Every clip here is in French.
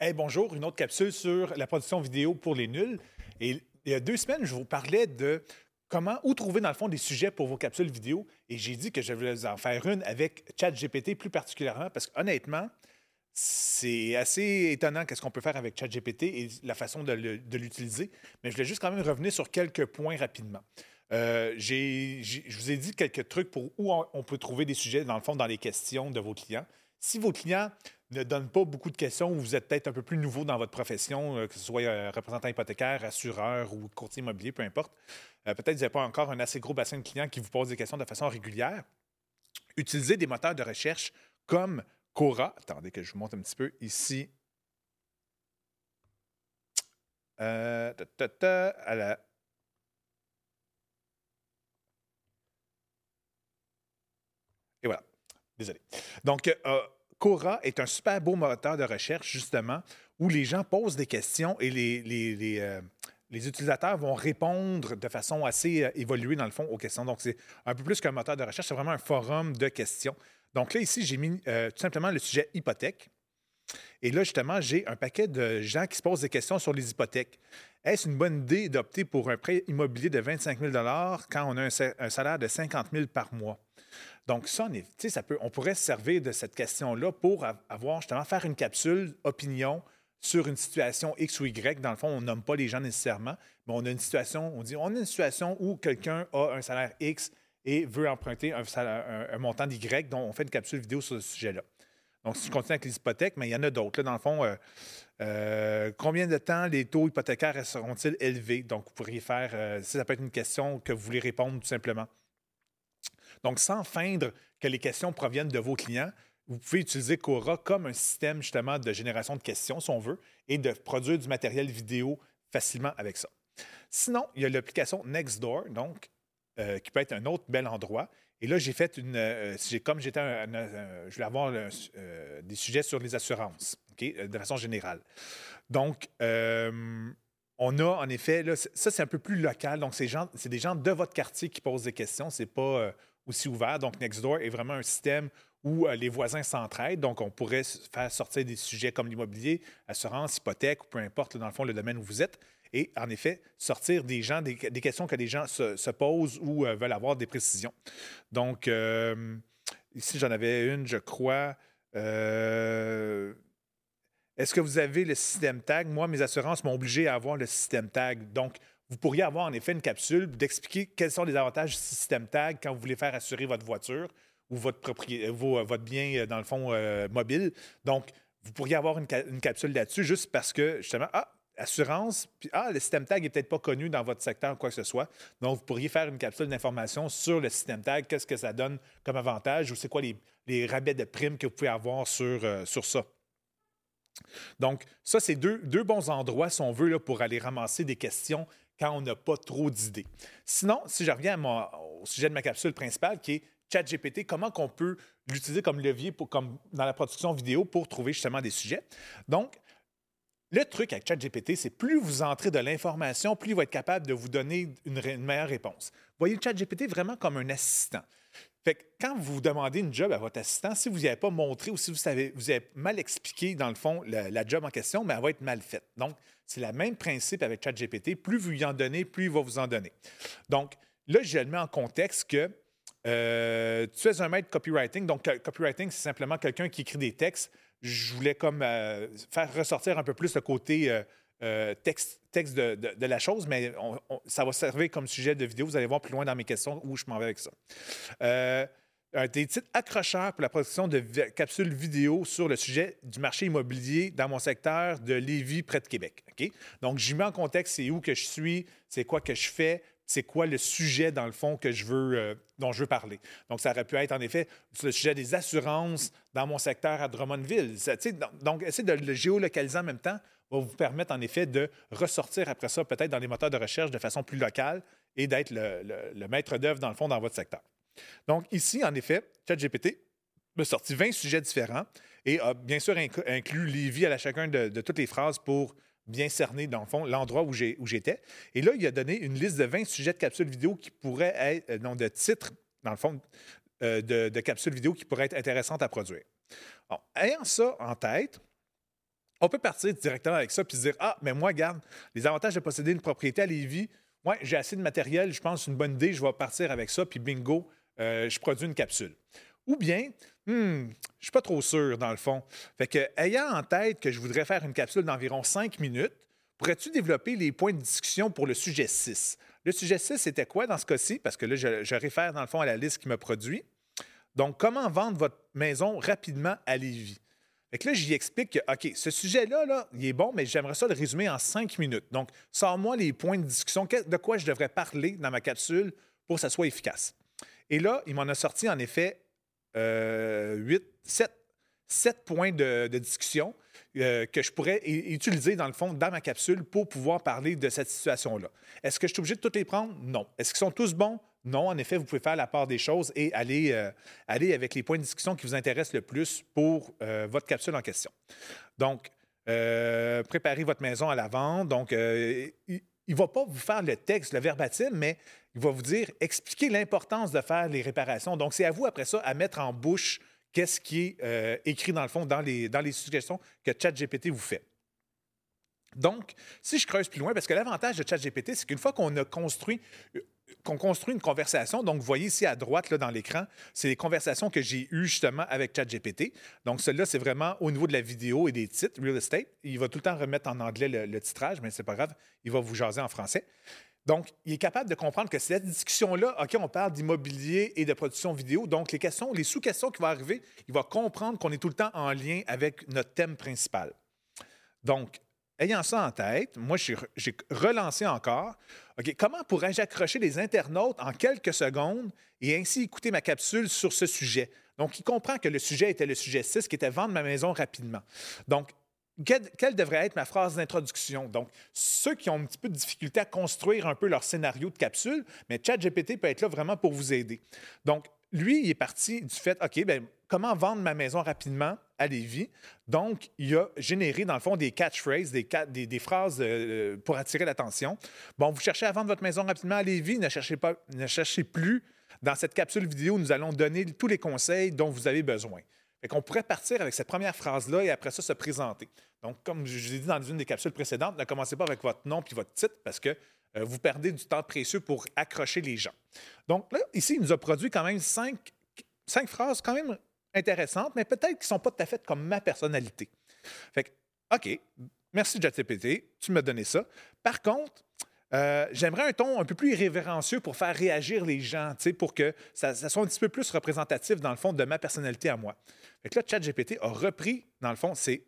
Hey, bonjour, une autre capsule sur la production vidéo pour les nuls. Et il y a deux semaines, je vous parlais de comment, où trouver dans le fond des sujets pour vos capsules vidéo. Et j'ai dit que je voulais en faire une avec ChatGPT plus particulièrement parce qu'honnêtement, c'est assez étonnant qu'est-ce qu'on peut faire avec ChatGPT et la façon de l'utiliser. Mais je voulais juste quand même revenir sur quelques points rapidement. Euh, je vous ai dit quelques trucs pour où on, peut trouver des sujets, dans le fond, dans les questions de vos clients. Si vos clients ne donnent pas beaucoup de questions ou vous êtes peut-être un peu plus nouveau dans votre profession, euh, que ce soit euh, représentant hypothécaire, assureur ou courtier immobilier, peu importe, peut-être que vous n'avez pas encore un assez gros bassin de clients qui vous posent des questions de façon régulière, utilisez des moteurs de recherche comme Cora. Attendez que je vous montre un petit peu ici. Euh, Et voilà. Désolé. Donc, euh, Cora est un super beau moteur de recherche, justement, où les gens posent des questions et les, euh, utilisateurs vont répondre de façon assez euh, évoluée, dans le fond, aux questions. Donc, c'est un peu plus qu'un moteur de recherche, c'est vraiment un forum de questions. Donc là, ici, j'ai mis tout simplement le sujet hypothèque. Et là, justement, j'ai un paquet de gens qui se posent des questions sur les hypothèques. Est-ce une bonne idée d'opter pour un prêt immobilier de 25 000 quand on a un, salaire de 50 000 par mois? Donc, ça, on pourrait se servir de cette question-là pour avoir justement faire une capsule opinion sur une situation X ou Y. Dans le fond, on nomme pas les gens nécessairement, mais on a une situation, on dit on une situation où quelqu'un a un salaire X et veut emprunter un, montant d'Y, donc on fait une capsule vidéo sur ce sujet-là. Donc, si je continue avec les hypothèques, mais il y en a d'autres. Dans le fond, euh, euh, combien de temps les taux hypothécaires seront-ils élevés? Donc, vous pourriez faire, euh, ça peut être une question que vous voulez répondre tout simplement. Donc, sans feindre que les questions proviennent de vos clients, vous pouvez utiliser Cora comme un système justement de génération de questions, si on veut, et de produire du matériel vidéo facilement avec ça. Sinon, il y a l'application Nextdoor, donc, euh, qui peut être un autre bel endroit. Et là, j'ai fait une. Euh, comme j'étais je voulais avoir euh, des sujets sur les assurances, de façon générale. Donc, on a en effet, là, ça c'est un peu plus local. Donc, c'est des gens de votre quartier qui posent des questions. C'est pas aussi ouvert. Donc, Nextdoor est vraiment un système où euh, les voisins s'entraident. Donc, on pourrait faire sortir des sujets comme l'immobilier, assurance, hypothèque, ou peu importe, dans le fond, le domaine où vous êtes. Et en effet, sortir des gens, des, questions que les gens se, posent ou euh, veulent avoir des précisions. Donc, euh, ici, j'en avais une, je crois. Est-ce que vous avez le système tag? Moi, mes assurances m'ont obligé à avoir le système tag. Donc, vous pourriez avoir en effet une capsule d'expliquer quels sont les avantages du système tag quand vous voulez faire assurer votre voiture ou votre, euh, euh, votre bien, euh, dans le fond, mobile. Donc, vous pourriez avoir une, capsule là-dessus juste parce que, justement, ah, assurance, puis ah, le système tag n'est peut-être pas connu dans votre secteur ou quoi que ce soit. Donc, vous pourriez faire une capsule d'information sur le système tag, qu'est-ce que ça donne comme avantage ou c'est quoi les, rabais de primes que vous pouvez avoir sur, sur ça. Donc, ça, c'est deux, deux, bons endroits, si on veut, là, pour aller ramasser des questions quand on n'a pas trop d'idées. Sinon, si je reviens au sujet de ma capsule principale, qui est ChatGPT, comment on peut l'utiliser comme levier pour, comme dans la production vidéo pour trouver justement des sujets? Donc, le truc avec ChatGPT, c'est plus vous entrez de l'information, plus il va être capable de vous donner une, meilleure réponse. Voyez ChatGPT vraiment comme un assistant. Quand vous demandez une job à votre assistant, si vous n'y avez pas montré ou si vous, avez mal expliqué, dans le fond, la, job en question, mais elle va être mal faite. Donc, c'est le même principe avec ChatGPT. Plus vous y en donnez, plus il va vous en donner. Donc, là, je le mets en contexte que euh, tu es un maître copywriting. Donc, copywriting, c'est simplement quelqu'un qui écrit des textes. Je voulais comme euh, faire ressortir un peu plus le côté euh, texte, de, la chose, mais ça va servir comme sujet de vidéo. Vous allez voir plus loin dans mes questions où je m'en vais avec ça des titres accrocheurs pour la production de capsules vidéo sur le sujet du marché immobilier dans mon secteur de Lévis, près de Québec. Donc, j'y mets en contexte c'est où que je suis, c'est quoi que je fais, c'est quoi le sujet, dans le fond, que je veux, euh, dont je veux parler. Donc, ça aurait pu être, en effet, le sujet des assurances dans mon secteur à Drummondville. donc, essayer de le géolocaliser en même temps va vous permettre, en effet, de ressortir après ça, peut-être dans les moteurs de recherche de façon plus locale et d'être le maître d'œuvre, dans le fond, dans votre secteur. Donc, ici, en effet, ChatGPT m'a sorti 20 sujets différents et a bien sûr inclus Lévi à chacun de, toutes les phrases pour bien cerner, dans le fond, l'endroit où j'étais. Et là, il a donné une liste de 20 sujets de capsules vidéo qui pourraient être, euh, non, de titres, dans le fond, euh, de, capsules vidéo qui pourraient être intéressantes à produire. ayant ça en tête, On peut partir directement avec ça puis se dire Ah, mais moi, garde, les avantages de posséder une propriété à Lévis, ouais, j'ai assez de matériel, je pense une bonne idée, je vais partir avec ça, puis bingo, euh, je produis une capsule. Ou bien, hmm, je suis pas trop sûr, dans le fond. Fait que, ayant en tête que je voudrais faire une capsule d'environ 5 minutes, pourrais-tu développer les points de discussion pour le sujet 6? Le sujet 6, c'était quoi dans ce cas-ci? Parce que là, je, réfère dans le fond à la liste qui me produit. Donc, comment vendre votre maison rapidement à Lévis? Fait que là, j'y explique que, OK, ce sujet-là, là, il est bon, mais j'aimerais ça le résumer en cinq minutes. Donc, sors-moi les points de discussion, de quoi je devrais parler dans ma capsule pour que ça soit efficace? Et là, il m'en a sorti en effet 8, 7, points de, discussion euh, que je pourrais utiliser, dans le fond, dans ma capsule pour pouvoir parler de cette situation-là. Est-ce que je suis obligé de tous les prendre? Non. Est-ce qu'ils sont tous bons? Non. En effet, vous pouvez faire la part des choses et aller, euh, avec les points de discussion qui vous intéressent le plus pour euh, votre capsule en question. Donc, préparez votre maison à la vente. Donc, il ne va pas vous faire le texte, le verbatim, mais il va vous dire, expliquer l'importance de faire les réparations. Donc, c'est à vous, après ça, à mettre en bouche qu'est-ce qui est euh, écrit, dans le fond, dans les, dans les suggestions que ChatGPT vous fait. Donc, si je creuse plus loin, parce que l'avantage de ChatGPT, c'est qu'une fois qu'on a construit euh, qu'on construit une conversation. Donc, vous voyez ici à droite là, dans l'écran, c'est les conversations que j'ai eues justement avec ChatGPT. Donc, celle-là, c'est vraiment au niveau de la vidéo et des titres, real estate. Il va tout le temps remettre en anglais le, titrage, mais c'est pas grave, il va vous jaser en français. Donc, il est capable de comprendre que cette discussion-là, OK, on parle d'immobilier et de production vidéo. Donc, les questions, les sous-questions qui vont arriver, il va comprendre qu'on est tout le temps en lien avec notre thème principal. Donc, ayant ça en tête, moi, j'ai relancé encore. Comment pourrais-je accrocher les internautes en quelques secondes et ainsi écouter ma capsule sur ce sujet? Donc, il comprend que le sujet était le sujet 6, qui était vendre ma maison rapidement. Donc, quelle, devrait être ma phrase d'introduction? Donc, ceux qui ont un petit peu de difficulté à construire un peu leur scénario de capsule, mais ChatGPT peut être là vraiment pour vous aider. Donc, lui, il est parti du fait, OK, bien, comment vendre ma maison rapidement à Lévis? Donc, il a généré, dans le fond, des catchphrases, des, phrases euh, pour attirer l'attention. Bon, vous cherchez à vendre votre maison rapidement à Lévis, ne cherchez, pas, ne cherchez plus. Dans cette capsule vidéo, nous allons donner tous les conseils dont vous avez besoin. Fait qu'on pourrait partir avec cette première phrase-là et après ça se présenter. Donc, comme je vous ai dit dans une des capsules précédentes, ne commencez pas avec votre nom puis votre titre parce que euh, vous perdez du temps précieux pour accrocher les gens. Donc là, ici, il nous a produit quand même cinq phrases quand même intéressantes, mais peut-être qui ne sont pas tout à fait comme ma personnalité. Fait que, OK, merci JetCPT, tu m'as donné ça. Par contre, euh, j'aimerais un ton un peu plus irrévérencieux pour faire réagir les gens, pour que ça, soit un petit peu plus représentatif, dans le fond, de ma personnalité à moi. Fait que là, ChatGPT a repris, dans le fond, ces,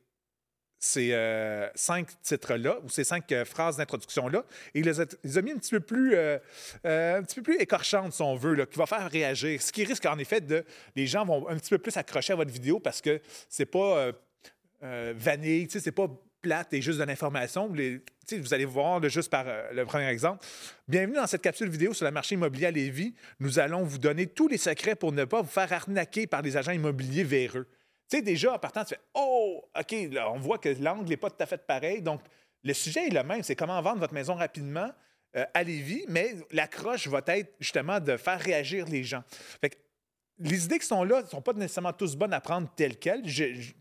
ces euh, cinq titres-là, ou ces cinq euh, phrases d'introduction-là, et il les, a, mis un petit peu plus, un petit peu plus écorchantes, si on veut, là, qui va faire réagir. Ce qui risque, en effet, de... Les gens vont un petit peu plus accrocher à votre vidéo parce que c'est pas vanille, c'est pas plate et juste de l'information. Vous allez voir juste par euh, le premier exemple. Bienvenue dans cette capsule vidéo sur le marché immobilier à Lévis. Nous allons vous donner tous les secrets pour ne pas vous faire arnaquer par les agents immobiliers véreux. Tu sais, déjà, en partant, tu fais Oh, OK, là, on voit que l'angle n'est pas tout à fait pareil. Donc, le sujet est le même c'est comment vendre votre maison rapidement euh, à Lévis, mais l'accroche va être justement de faire réagir les gens. Fait les idées qui sont là ne sont pas nécessairement tous bonnes à prendre telles quelles.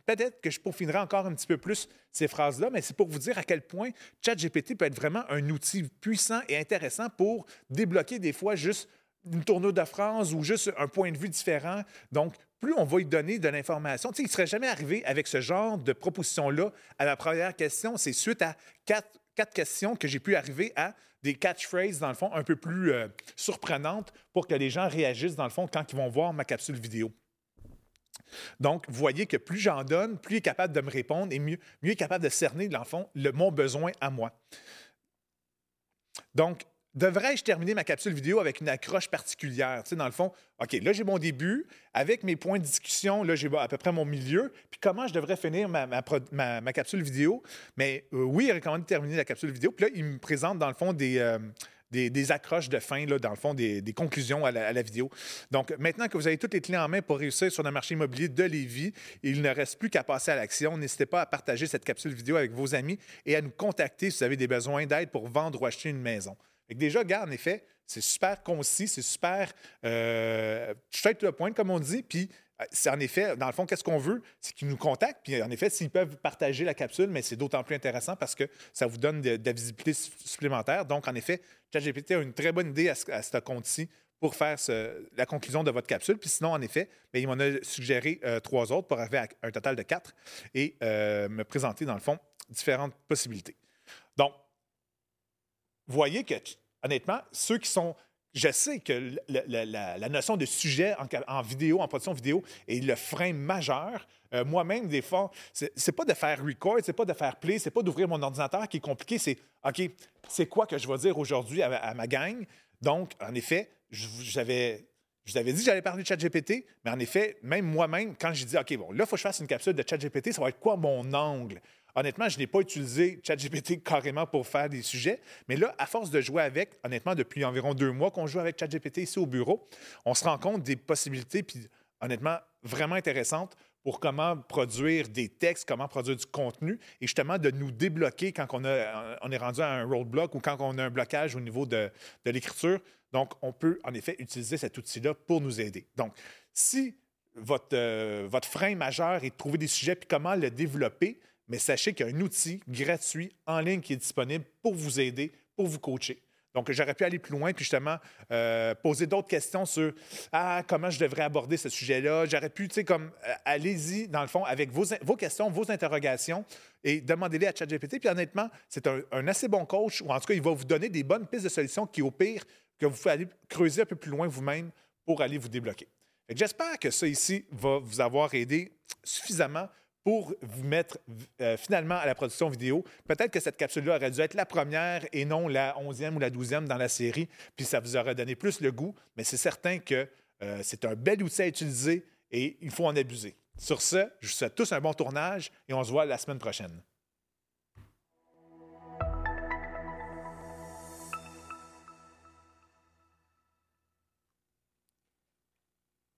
Peut-être que je peaufinerai encore un petit peu plus ces phrases-là, mais c'est pour vous dire à quel point ChatGPT peut être vraiment un outil puissant et intéressant pour débloquer des fois juste une tournure de phrase ou juste un point de vue différent. Donc, plus on va lui donner de l'information, il ne serait jamais arrivé avec ce genre de proposition-là à la première question. C'est suite à quatre, quatre questions que j'ai pu arriver à des catchphrases, dans le fond, un peu plus euh, surprenantes pour que les gens réagissent, dans le fond, quand ils vont voir ma capsule vidéo. Donc, vous voyez que plus j'en donne, plus il est capable de me répondre et mieux, mieux il est capable de cerner, dans le fond, le, mon besoin à moi. Donc, devrais-je terminer ma capsule vidéo avec une accroche particulière? Tu sais, dans le fond, OK, là, j'ai mon début. Avec mes points de discussion, là, j'ai à peu près mon milieu. Puis comment je devrais finir ma, capsule vidéo? Mais euh, oui, il recommande de terminer la capsule vidéo. Puis là, il me présente, dans le fond, des... Euh, des, accroches de fin, là, dans le fond, des, conclusions à la, vidéo. Donc, maintenant que vous avez toutes les clés en main pour réussir sur le marché immobilier de Lévis, il ne reste plus qu'à passer à l'action. N'hésitez pas à partager cette capsule vidéo avec vos amis et à nous contacter si vous avez des besoins d'aide pour vendre ou acheter une maison déjà, regarde, en effet, c'est super concis, c'est super euh, straight to the point, comme on dit. Puis, c'est en effet, dans le fond, qu'est-ce qu'on veut? C'est qu'ils nous contactent. Puis en effet, s'ils peuvent partager la capsule, mais c'est d'autant plus intéressant parce que ça vous donne de, la visibilité supplémentaire. Donc, en effet, ChatGPT a une très bonne idée à ce, compte-ci pour faire la conclusion de votre capsule. Puis sinon, en effet, il m'en a suggéré euh, trois autres pour arriver à un total de quatre et euh, me présenter, dans le fond, différentes possibilités. Donc, voyez que, honnêtement, ceux qui sont je sais que la, notion de sujet en, vidéo, en production vidéo, est le frein majeur. Euh, moi-même, des fois, c'est pas de faire record, c'est pas de faire play, c'est pas d'ouvrir mon ordinateur qui est compliqué, c'est OK, c'est quoi que je vais dire aujourd'hui à, ma gang? Donc, en effet, j'avais. Je vous avais dit que j'allais parler de ChatGPT, mais en effet, même moi-même, quand j'ai dit, OK, bon, là, il faut que je fasse une capsule de ChatGPT, ça va être quoi mon angle? Honnêtement, je n'ai pas utilisé ChatGPT carrément pour faire des sujets, mais là, à force de jouer avec, honnêtement, depuis environ deux mois qu'on joue avec ChatGPT ici au bureau, on se rend compte des possibilités, puis honnêtement, vraiment intéressantes pour comment produire des textes, comment produire du contenu et justement de nous débloquer quand on, a, on est rendu à un roadblock ou quand on a un blocage au niveau de, de l'écriture. Donc, on peut en effet utiliser cet outil-là pour nous aider. Donc, si votre, euh, votre frein majeur est de trouver des sujets puis comment le développer, mais sachez qu'il y a un outil gratuit en ligne qui est disponible pour vous aider, pour vous coacher. Donc, j'aurais pu aller plus loin, puis justement, euh, poser d'autres questions sur ah, comment je devrais aborder ce sujet-là. J'aurais pu, tu sais, comme, euh, allez-y, dans le fond, avec vos, questions, vos interrogations, et demandez-les à ChatGPT. Puis honnêtement, c'est un, un, assez bon coach, ou en tout cas, il va vous donner des bonnes pistes de solutions qui, au pire, que vous pouvez aller creuser un peu plus loin vous-même pour aller vous débloquer. J'espère que ça ici va vous avoir aidé suffisamment pour vous mettre euh, finalement à la production vidéo. Peut-être que cette capsule-là aurait dû être la première et non la onzième ou la douzième dans la série, puis ça vous aurait donné plus le goût, mais c'est certain que euh, c'est un bel outil à utiliser et il faut en abuser. Sur ce, je vous souhaite tous un bon tournage et on se voit la semaine prochaine.